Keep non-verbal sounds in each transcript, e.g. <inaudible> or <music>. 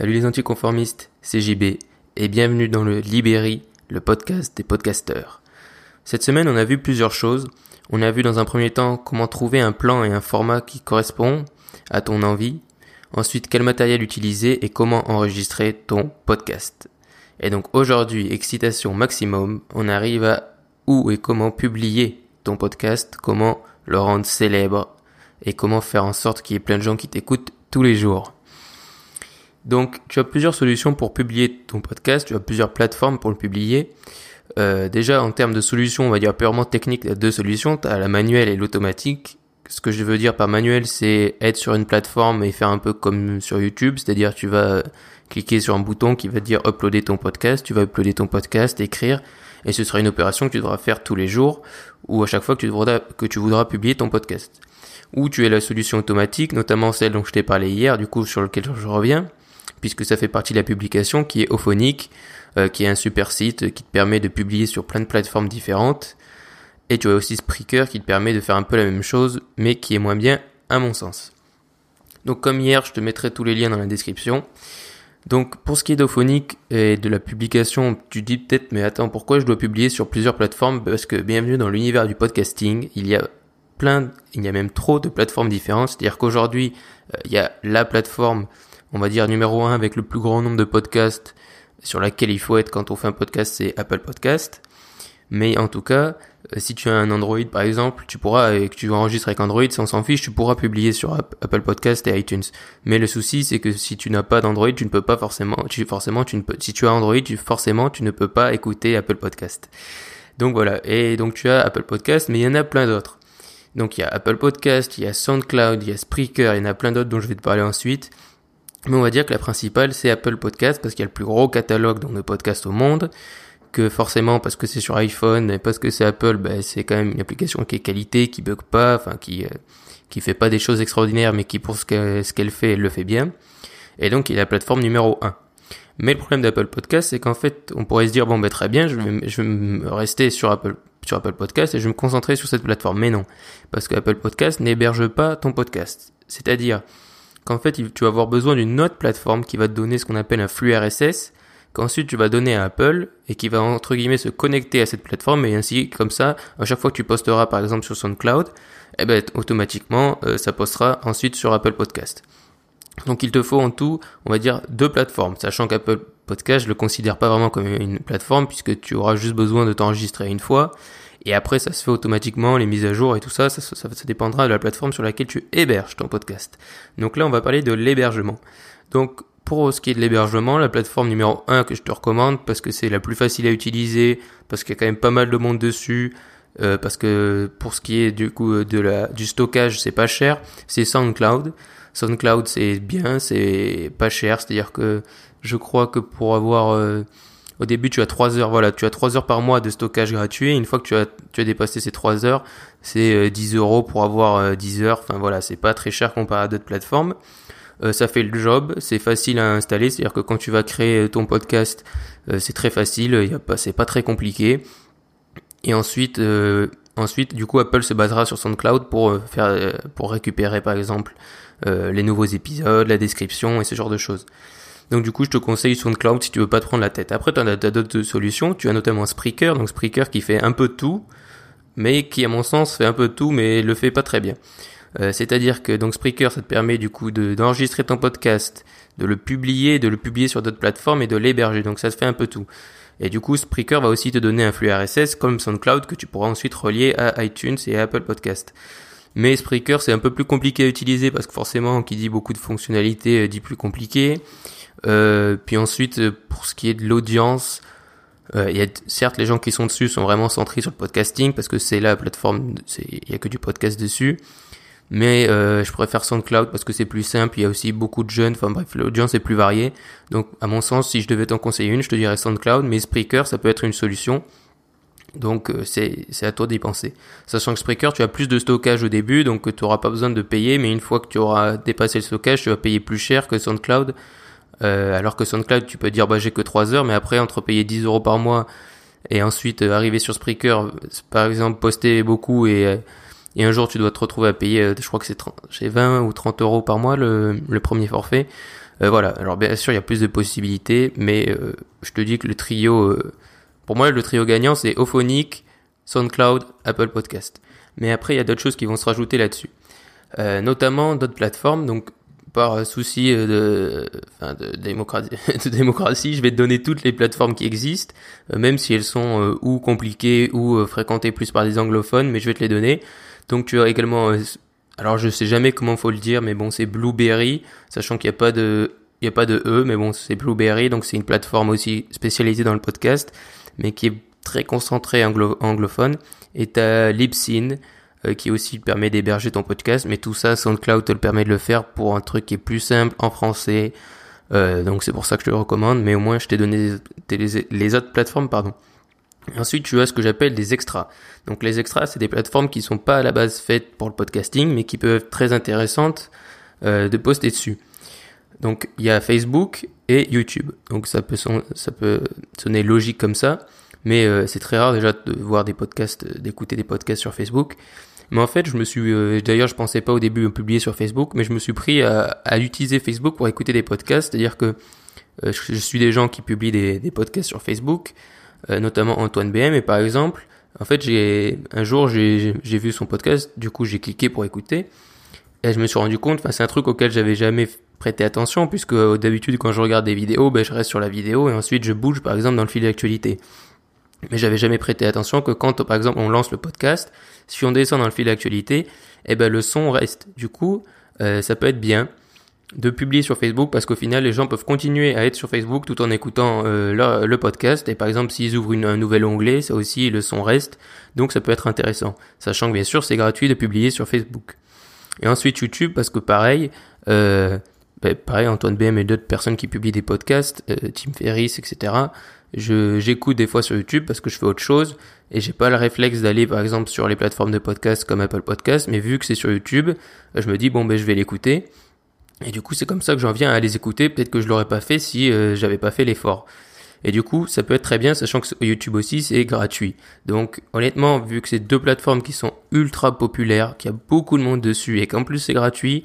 Salut les anticonformistes, c'est JB et bienvenue dans le Libéry, le podcast des podcasteurs. Cette semaine, on a vu plusieurs choses. On a vu dans un premier temps comment trouver un plan et un format qui correspond à ton envie. Ensuite, quel matériel utiliser et comment enregistrer ton podcast. Et donc aujourd'hui, excitation maximum, on arrive à où et comment publier ton podcast, comment le rendre célèbre et comment faire en sorte qu'il y ait plein de gens qui t'écoutent tous les jours. Donc, tu as plusieurs solutions pour publier ton podcast, tu as plusieurs plateformes pour le publier. Euh, déjà, en termes de solutions, on va dire purement technique, il y a deux solutions. Tu as la manuelle et l'automatique. Ce que je veux dire par manuel, c'est être sur une plateforme et faire un peu comme sur YouTube, c'est-à-dire tu vas cliquer sur un bouton qui va dire uploader ton podcast, tu vas uploader ton podcast, écrire, et ce sera une opération que tu devras faire tous les jours ou à chaque fois que tu voudras, que tu voudras publier ton podcast. Ou tu as la solution automatique, notamment celle dont je t'ai parlé hier, du coup sur lequel je reviens, puisque ça fait partie de la publication qui est Ophonic, euh, qui est un super site qui te permet de publier sur plein de plateformes différentes. Et tu as aussi Spreaker qui te permet de faire un peu la même chose, mais qui est moins bien à mon sens. Donc comme hier, je te mettrai tous les liens dans la description. Donc pour ce qui est d'Ophonic et de la publication, tu dis peut-être mais attends pourquoi je dois publier sur plusieurs plateformes? Parce que bienvenue dans l'univers du podcasting, il y a plein, il y a même trop de plateformes différentes. C'est-à-dire qu'aujourd'hui, euh, il y a la plateforme on va dire numéro un avec le plus grand nombre de podcasts sur laquelle il faut être quand on fait un podcast, c'est Apple Podcast. Mais en tout cas, euh, si tu as un Android par exemple, tu pourras, et que tu enregistres avec Android, si on s'en fiche, tu pourras publier sur Apple Podcast et iTunes. Mais le souci, c'est que si tu n'as pas d'Android, tu ne peux pas forcément, tu, forcément, tu ne peux, si tu as Android, forcément, tu ne peux pas écouter Apple Podcast. Donc voilà. Et donc tu as Apple Podcast, mais il y en a plein d'autres. Donc il y a Apple Podcast, il y a SoundCloud, il y a Spreaker, il y en a plein d'autres dont je vais te parler ensuite. Mais on va dire que la principale, c'est Apple Podcast parce qu'il y a le plus gros catalogue de podcasts au monde. Que forcément, parce que c'est sur iPhone et parce que c'est Apple, ben, c'est quand même une application qui est qualité, qui bug pas, enfin, qui, euh, qui fait pas des choses extraordinaires, mais qui pour ce qu'elle fait, elle le fait bien. Et donc, il est la plateforme numéro 1. Mais le problème d'Apple Podcast, c'est qu'en fait, on pourrait se dire, bon, ben, très bien, je vais, je vais rester sur Apple, sur Apple Podcast et je vais me concentrer sur cette plateforme. Mais non. Parce que Apple Podcast n'héberge pas ton podcast. C'est-à-dire, qu'en fait tu vas avoir besoin d'une autre plateforme qui va te donner ce qu'on appelle un flux RSS, qu'ensuite tu vas donner à Apple et qui va entre guillemets se connecter à cette plateforme et ainsi comme ça à chaque fois que tu posteras par exemple sur SoundCloud, eh ben automatiquement euh, ça postera ensuite sur Apple Podcast. Donc il te faut en tout, on va dire deux plateformes, sachant qu'Apple Podcast je le considère pas vraiment comme une plateforme puisque tu auras juste besoin de t'enregistrer une fois et après, ça se fait automatiquement, les mises à jour et tout ça, ça, dépendra de la plateforme sur laquelle tu héberges ton podcast. Donc là, on va parler de l'hébergement. Donc, pour ce qui est de l'hébergement, la plateforme numéro 1 que je te recommande, parce que c'est la plus facile à utiliser, parce qu'il y a quand même pas mal de monde dessus, euh, parce que pour ce qui est du coup de la, du stockage, c'est pas cher, c'est SoundCloud. SoundCloud, c'est bien, c'est pas cher, c'est-à-dire que je crois que pour avoir... Euh, au début, tu as 3 heures, voilà, tu as 3 heures par mois de stockage gratuit. Une fois que tu as, tu as dépassé ces 3 heures, c'est 10 euh, euros pour avoir 10 euh, heures. Enfin voilà, c'est pas très cher comparé à d'autres plateformes. Euh, ça fait le job, c'est facile à installer, c'est-à-dire que quand tu vas créer ton podcast, c'est très facile, y a pas, c'est pas très compliqué. Et ensuite, ensuite, du coup, Apple se basera sur SoundCloud pour faire, pour récupérer par exemple les nouveaux épisodes, la description et ce genre de choses. Donc du coup, je te conseille SoundCloud si tu veux pas te prendre la tête. Après, tu as, d'autres solutions. Tu as notamment Spreaker, donc Spreaker qui fait un peu tout, mais qui à mon sens fait un peu tout, mais le fait pas très bien. Euh, c'est-à-dire que donc Spreaker, ça te permet du coup d'enregistrer ton podcast, de le publier, de le publier sur d'autres plateformes et de l'héberger. Donc ça te fait un peu tout. Et du coup, Spreaker va aussi te donner un flux RSS comme SoundCloud que tu pourras ensuite relier à iTunes et Apple Podcast. Mais Spreaker, c'est un peu plus compliqué à utiliser parce que forcément, qui dit beaucoup de fonctionnalités, euh, dit plus compliqué. Euh, puis ensuite, euh, pour ce qui est de l'audience, euh, y a certes les gens qui sont dessus sont vraiment centrés sur le podcasting parce que c'est la plateforme, il y a que du podcast dessus. Mais euh, je préfère SoundCloud parce que c'est plus simple. Il y a aussi beaucoup de jeunes. Enfin bref, l'audience est plus variée. Donc à mon sens, si je devais t'en conseiller une, je te dirais SoundCloud. Mais Spreaker, ça peut être une solution. Donc c'est c'est à toi d'y penser. Sachant que Spreaker, tu as plus de stockage au début, donc tu n'auras pas besoin de payer. Mais une fois que tu auras dépassé le stockage, tu vas payer plus cher que SoundCloud euh, alors que SoundCloud, tu peux dire bah j'ai que 3 heures, mais après entre payer 10 euros par mois et ensuite euh, arriver sur Spreaker, par exemple poster beaucoup et euh, et un jour tu dois te retrouver à payer, je crois que c'est 20 ou 30 euros par mois le, le premier forfait. voilà. Alors bien sûr, il y a plus de possibilités, mais je te dis que le trio, pour moi, le trio gagnant, c'est Ophonic, SoundCloud, Apple Podcast. Mais après, il y a d'autres choses qui vont se rajouter là-dessus. notamment d'autres plateformes. Donc par souci de, enfin <laughs> de, démocratie, je vais te donner toutes les plateformes qui existent, euh, même si elles sont euh, ou compliquées ou euh, fréquentées plus par des anglophones, mais je vais te les donner. Donc tu as également, alors je sais jamais comment faut le dire, mais bon c'est Blueberry, sachant qu'il n'y a pas de, il y a pas de e, mais bon c'est Blueberry, donc c'est une plateforme aussi spécialisée dans le podcast, mais qui est très concentrée anglophone. Et t'as Libsyn, euh, qui aussi permet d'héberger ton podcast. Mais tout ça, SoundCloud te le permet de le faire pour un truc qui est plus simple en français. Euh, donc c'est pour ça que je te le recommande. Mais au moins, je t'ai donné les, autres plateformes, pardon. ensuite, tu as ce que j'appelle des extras. Donc les extras, c'est des plateformes qui sont pas à la base faites pour le podcasting, mais qui peuvent être très intéressantes euh, de poster dessus. Donc il y a Facebook et YouTube. Donc ça peut, ça peut sonner logique comme ça, mais euh, c'est très rare déjà de voir des podcasts, d'écouter des podcasts sur Facebook. Mais en fait, je me suis, euh, d'ailleurs, je pensais pas au début publier sur Facebook, mais je me suis pris à, utiliser Facebook pour écouter des podcasts. C'est-à-dire que euh, je, suis des gens qui publient des, des podcasts sur Facebook, euh, notamment Antoine BM. Et par exemple, en fait, j'ai un jour j'ai vu son podcast, du coup j'ai cliqué pour écouter, et je me suis rendu compte, enfin c'est un truc auquel j'avais jamais prêté attention, puisque d'habitude quand je regarde des vidéos, ben je reste sur la vidéo et ensuite je bouge par exemple dans le fil d'actualité. Mais j'avais jamais prêté attention que quand, par exemple, on lance le podcast, si on descend dans le fil d'actualité, eh ben le son reste. Du coup, euh, ça peut être bien de publier sur Facebook parce qu'au final, les gens peuvent continuer à être sur Facebook tout en écoutant euh, le, podcast. Et par exemple, s'ils ouvrent un nouvel onglet, ça aussi, le son reste. Donc, ça peut être intéressant. Sachant que bien sûr, c'est gratuit de publier sur Facebook. Et ensuite YouTube parce que pareil, euh, ben, pareil Antoine BM et d'autres personnes qui publient des podcasts, euh, Tim Ferriss, etc j'écoute des fois sur YouTube parce que je fais autre chose et j'ai pas le réflexe d'aller par exemple sur les plateformes de podcast comme Apple Podcast mais vu que c'est sur YouTube je me dis bon ben je vais l'écouter. Et du coup c'est comme ça que j'en viens à les écouter. Peut-être que je l'aurais pas fait si euh, j'avais pas fait l'effort. Et du coup ça peut être très bien sachant que YouTube aussi c'est gratuit. Donc honnêtement vu que c'est deux plateformes qui sont ultra populaires qu'il y a beaucoup de monde dessus et qu'en plus c'est gratuit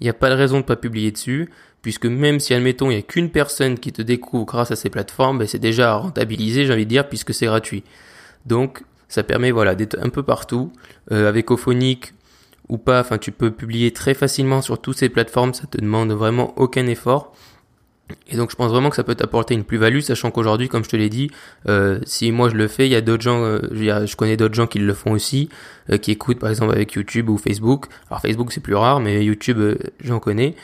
il n'y a pas de raison de pas publier dessus puisque même si admettons il n'y a qu'une personne qui te découvre grâce à ces plateformes, ben, c'est déjà rentabilisé, j'ai envie de dire, puisque c'est gratuit. Donc ça permet voilà d'être un peu partout euh, avec Ophonic ou pas. Enfin, tu peux publier très facilement sur toutes ces plateformes, ça te demande vraiment aucun effort. Et donc je pense vraiment que ça peut t'apporter une plus-value, sachant qu'aujourd'hui, comme je te l'ai dit, euh, si moi je le fais, il y a d'autres gens, euh, je connais d'autres gens qui le font aussi, qui écoutent par exemple avec YouTube ou Facebook. Alors Facebook c'est plus rare, mais YouTube j'en connais.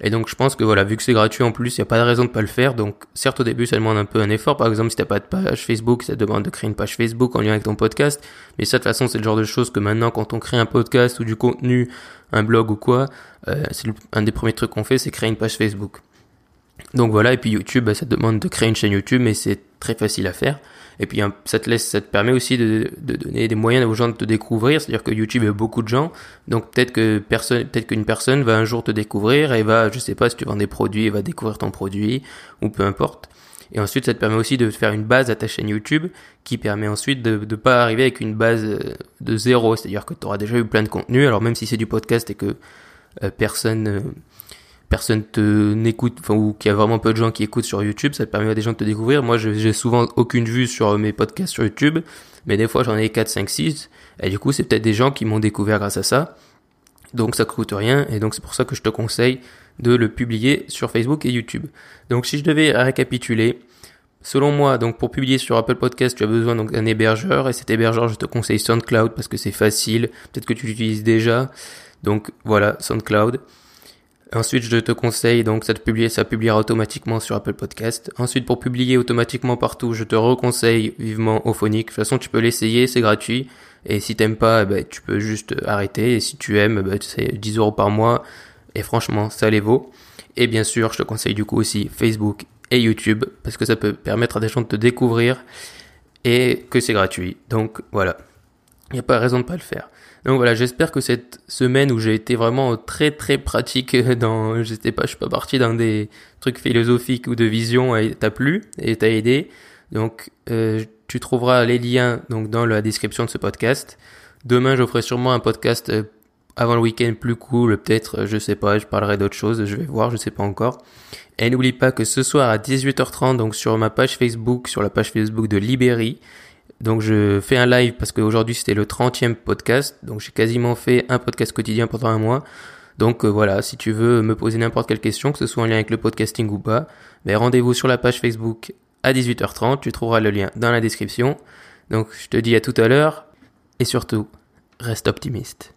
Et donc je pense que voilà, vu que c'est gratuit en plus, il n'y a pas de raison de pas le faire. Donc certes au début ça demande un peu un effort. Par exemple si t'as pas de page Facebook, ça te demande de créer une page Facebook en lien avec ton podcast. Mais ça de toute façon c'est le genre de choses que maintenant quand on crée un podcast ou du contenu, un blog ou quoi, euh, c'est un des premiers trucs qu'on fait, c'est créer une page Facebook. Donc voilà, et puis YouTube, bah, ça te demande de créer une chaîne YouTube, mais c'est très facile à faire. Et puis ça te laisse, ça te permet aussi de, de donner des moyens aux gens de te découvrir. C'est-à-dire que YouTube a beaucoup de gens, donc peut-être que personne, peut-être qu'une personne va un jour te découvrir et va, je sais pas, si tu vends des produits, va découvrir ton produit ou peu importe. Et ensuite, ça te permet aussi de faire une base à ta chaîne YouTube qui permet ensuite de ne pas arriver avec une base euh, de zéro. C'est-à-dire que tu auras déjà eu plein de contenu. Alors même si c'est du podcast et que euh, personne euh, personne te n'écoute, ou qu'il y a vraiment peu de gens qui écoutent sur YouTube, ça te permet à des gens de te découvrir. Moi, j'ai souvent aucune vue sur mes podcasts sur YouTube, mais des fois j'en ai 4, 5, 6, et du coup, c'est peut-être des gens qui m'ont découvert grâce à ça. Donc ça coûte rien, et donc c'est pour ça que je te conseille de le publier sur Facebook et YouTube. Donc si je devais récapituler, selon moi, donc pour publier sur Apple Podcast, tu as besoin d'un hébergeur, et cet hébergeur, je te conseille SoundCloud parce que c'est facile, peut-être que tu l'utilises déjà. Donc voilà, SoundCloud. Ensuite, je te conseille, donc ça te publie, ça publiera automatiquement sur Apple Podcast. Ensuite, pour publier automatiquement partout, je te reconseille vivement Ophonic. De toute façon, tu peux l'essayer, c'est gratuit. Et si t'aimes pas, ben, tu peux juste arrêter. Et si tu aimes, ben, c'est 10 euros par mois. Et franchement, ça les vaut. Et bien sûr, je te conseille du coup aussi Facebook et YouTube, parce que ça peut permettre à des gens de te découvrir et que c'est gratuit. Donc voilà. Il n'y a pas raison de pas le faire. Donc voilà, j'espère que cette semaine où j'ai été vraiment très très pratique dans, je sais pas, je suis pas parti dans des trucs philosophiques ou de vision, t'a plu et t'a aidé. Donc euh, tu trouveras les liens donc dans la description de ce podcast. Demain, je ferai sûrement un podcast euh, avant le week-end plus cool, peut-être, je sais pas, je parlerai d'autres choses, je vais voir, je sais pas encore. Et n'oublie pas que ce soir à 18h30, donc sur ma page Facebook, sur la page Facebook de Libéry, donc je fais un live parce qu'aujourd'hui c'était le 30e podcast, donc j'ai quasiment fait un podcast quotidien pendant un mois. Donc euh, voilà, si tu veux me poser n'importe quelle question, que ce soit en lien avec le podcasting ou pas, ben rendez-vous sur la page Facebook à 18h30, tu trouveras le lien dans la description. Donc je te dis à tout à l'heure et surtout, reste optimiste.